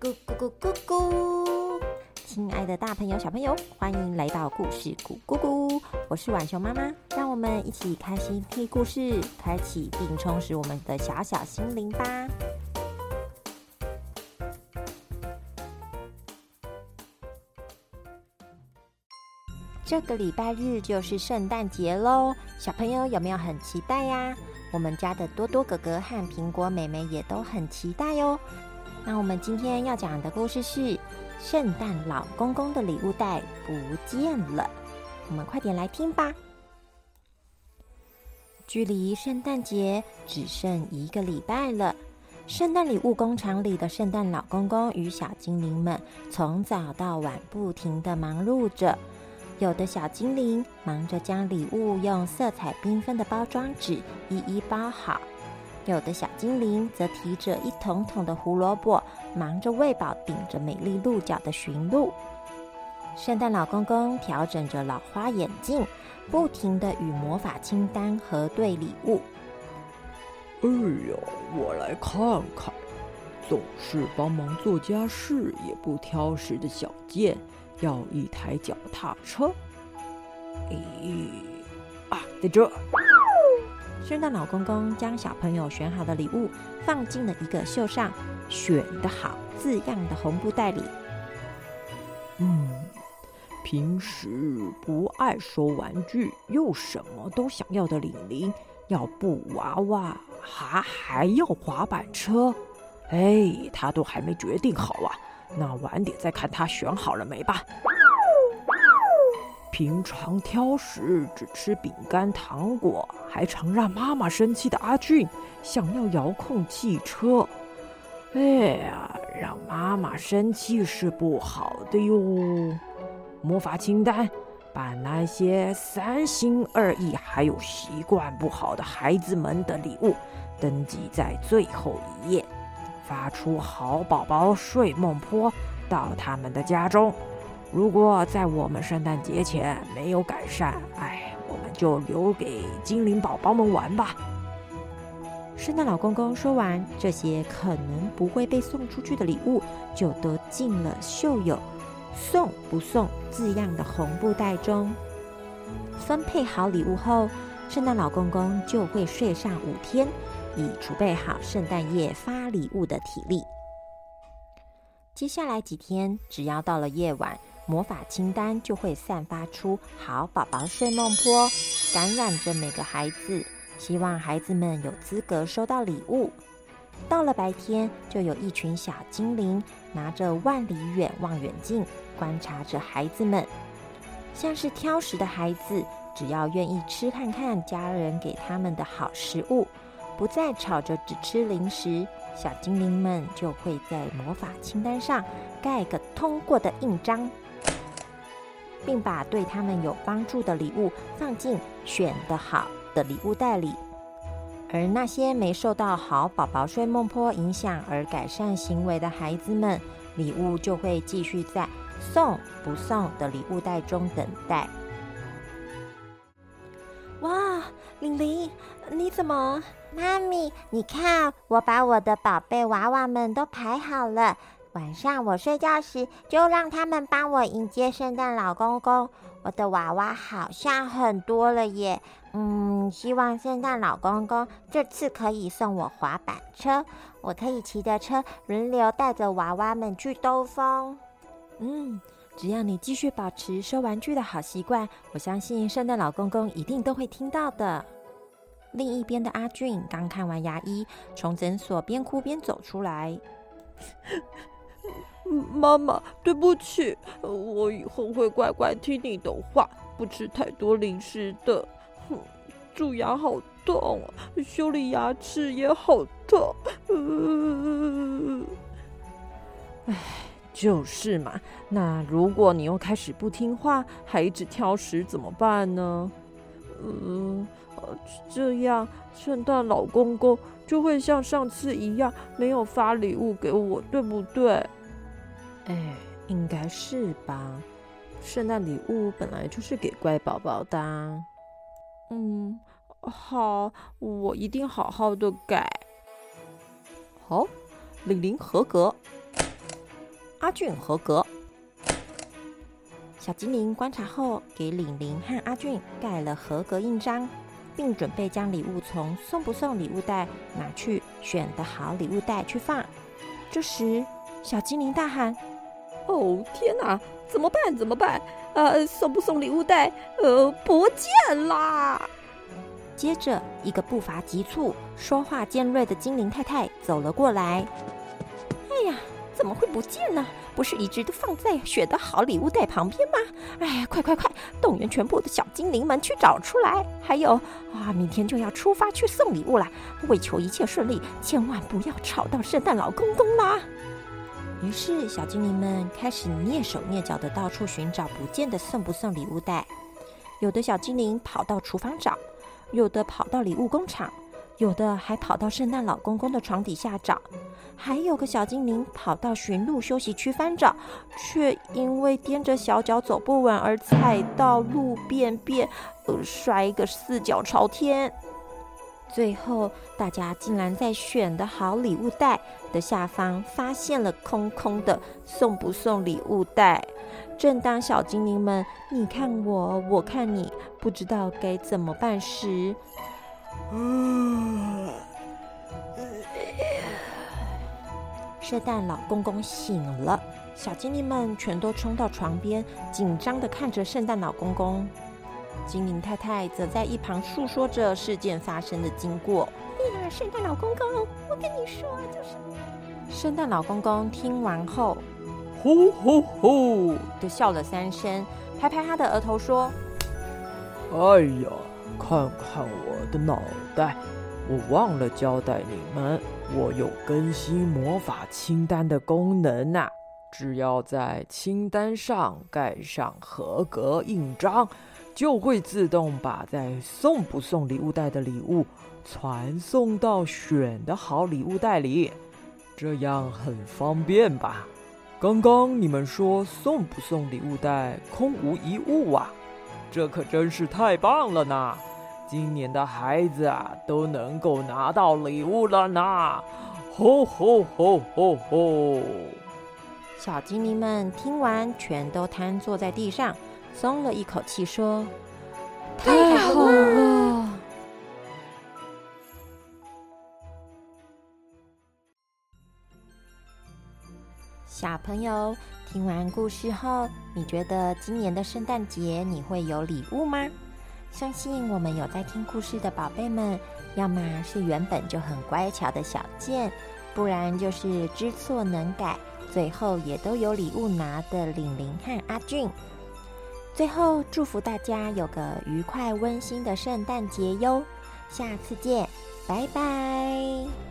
咕咕咕咕咕！亲爱的大朋友、小朋友，欢迎来到故事咕咕咕！我是晚熊妈妈，让我们一起开心听故事，开启并充实我们的小小心灵吧。这个礼拜日就是圣诞节喽，小朋友有没有很期待呀？我们家的多多哥哥和苹果妹妹也都很期待哟。那我们今天要讲的故事是《圣诞老公公的礼物袋不见了》，我们快点来听吧。距离圣诞节只剩一个礼拜了，圣诞礼物工厂里的圣诞老公公与小精灵们从早到晚不停的忙碌着。有的小精灵忙着将礼物用色彩缤纷的包装纸一一包好，有的小精灵则提着一桶桶的胡萝卜，忙着喂饱顶着美丽鹿角的驯鹿。圣诞老公公调整着老花眼镜，不停的与魔法清单核对礼物。哎呀，我来看看，总是帮忙做家事也不挑食的小健。要一台脚踏车，咦啊，在这！圣诞老公公将小朋友选好的礼物放进了一个绣上“选的好”字样的红布袋里。嗯，平时不爱收玩具又什么都想要的玲玲，要布娃娃，还还要滑板车，哎，他都还没决定好啊。那晚点再看他选好了没吧。平常挑食，只吃饼干糖果，还常让妈妈生气的阿俊，想要遥控汽车。哎呀，让妈妈生气是不好的哟。魔法清单，把那些三心二意还有习惯不好的孩子们的礼物登记在最后一页。发出好宝宝睡梦坡到他们的家中。如果在我们圣诞节前没有改善，哎，我们就留给精灵宝宝们玩吧。圣诞老公公说完这些可能不会被送出去的礼物，就都进了绣有“送不送”字样的红布袋中。分配好礼物后，圣诞老公公就会睡上五天。以储备好圣诞夜发礼物的体力。接下来几天，只要到了夜晚，魔法清单就会散发出好宝宝睡梦坡，感染着每个孩子，希望孩子们有资格收到礼物。到了白天，就有一群小精灵拿着万里远望远镜观察着孩子们，像是挑食的孩子，只要愿意吃看看家人给他们的好食物。不再吵着只吃零食，小精灵们就会在魔法清单上盖个通过的印章，并把对他们有帮助的礼物放进选的好的礼物袋里。而那些没受到好宝宝睡梦坡影响而改善行为的孩子们，礼物就会继续在送不送的礼物袋中等待。哇，玲玲，你怎么？妈咪，你看，我把我的宝贝娃娃们都排好了。晚上我睡觉时，就让他们帮我迎接圣诞老公公。我的娃娃好像很多了耶。嗯，希望圣诞老公公这次可以送我滑板车，我可以骑着车轮流带着娃娃们去兜风。嗯，只要你继续保持收玩具的好习惯，我相信圣诞老公公一定都会听到的。另一边的阿俊刚看完牙医，从诊所边哭边走出来。妈妈，对不起，我以后会乖乖听你的话，不吃太多零食的。哼，蛀牙好痛，修理牙齿也好痛。唉，就是嘛。那如果你又开始不听话，还一直挑食，怎么办呢？嗯。这样，圣诞老公公就会像上次一样，没有发礼物给我，对不对？哎，应该是吧。圣诞礼物本来就是给乖宝宝的。嗯，好，我一定好好的改。好，玲玲合格。阿俊合格。小精灵观察后，给玲玲和阿俊盖了合格印章，并准备将礼物从送不送礼物袋拿去选的好礼物袋去放。这时，小精灵大喊：“哦天哪，怎么办？怎么办？呃，送不送礼物袋？呃，不见啦！”接着，一个步伐急促、说话尖锐的精灵太太走了过来。“哎呀，怎么会不见呢？”不是一直都放在选的好礼物袋旁边吗？哎呀，快快快，动员全部的小精灵们去找出来！还有啊，明天就要出发去送礼物了，为求一切顺利，千万不要吵到圣诞老公公啦！于是，小精灵们开始蹑手蹑脚的到处寻找不见的送不送礼物袋。有的小精灵跑到厨房找，有的跑到礼物工厂。有的还跑到圣诞老公公的床底下找，还有个小精灵跑到驯鹿休息区翻找，却因为踮着小脚走不稳而踩到路便便，呃，摔个四脚朝天。最后，大家竟然在选的好礼物袋的下方发现了空空的送不送礼物袋。正当小精灵们你看我，我看你，不知道该怎么办时，圣诞老公公醒了，小精灵们全都冲到床边，紧张的看着圣诞老公公。精灵太太则在一旁诉说着事件发生的经过。哎呀，圣诞老公公，我跟你说，就是圣诞老公公听完后，吼吼吼的笑了三声，拍拍他的额头说：“哎呀。”看看我的脑袋，我忘了交代你们，我有更新魔法清单的功能呐！只要在清单上盖上合格印章，就会自动把在送不送礼物袋的礼物传送到选的好礼物袋里，这样很方便吧？刚刚你们说送不送礼物袋空无一物啊？这可真是太棒了呢！今年的孩子啊，都能够拿到礼物了呢！吼吼吼吼吼！小精灵们听完，全都瘫坐在地上，松了一口气，说：“太好了！”小朋友，听完故事后，你觉得今年的圣诞节你会有礼物吗？相信我们有在听故事的宝贝们，要么是原本就很乖巧的小健，不然就是知错能改，最后也都有礼物拿的玲玲和阿俊。最后祝福大家有个愉快温馨的圣诞节哟！下次见，拜拜。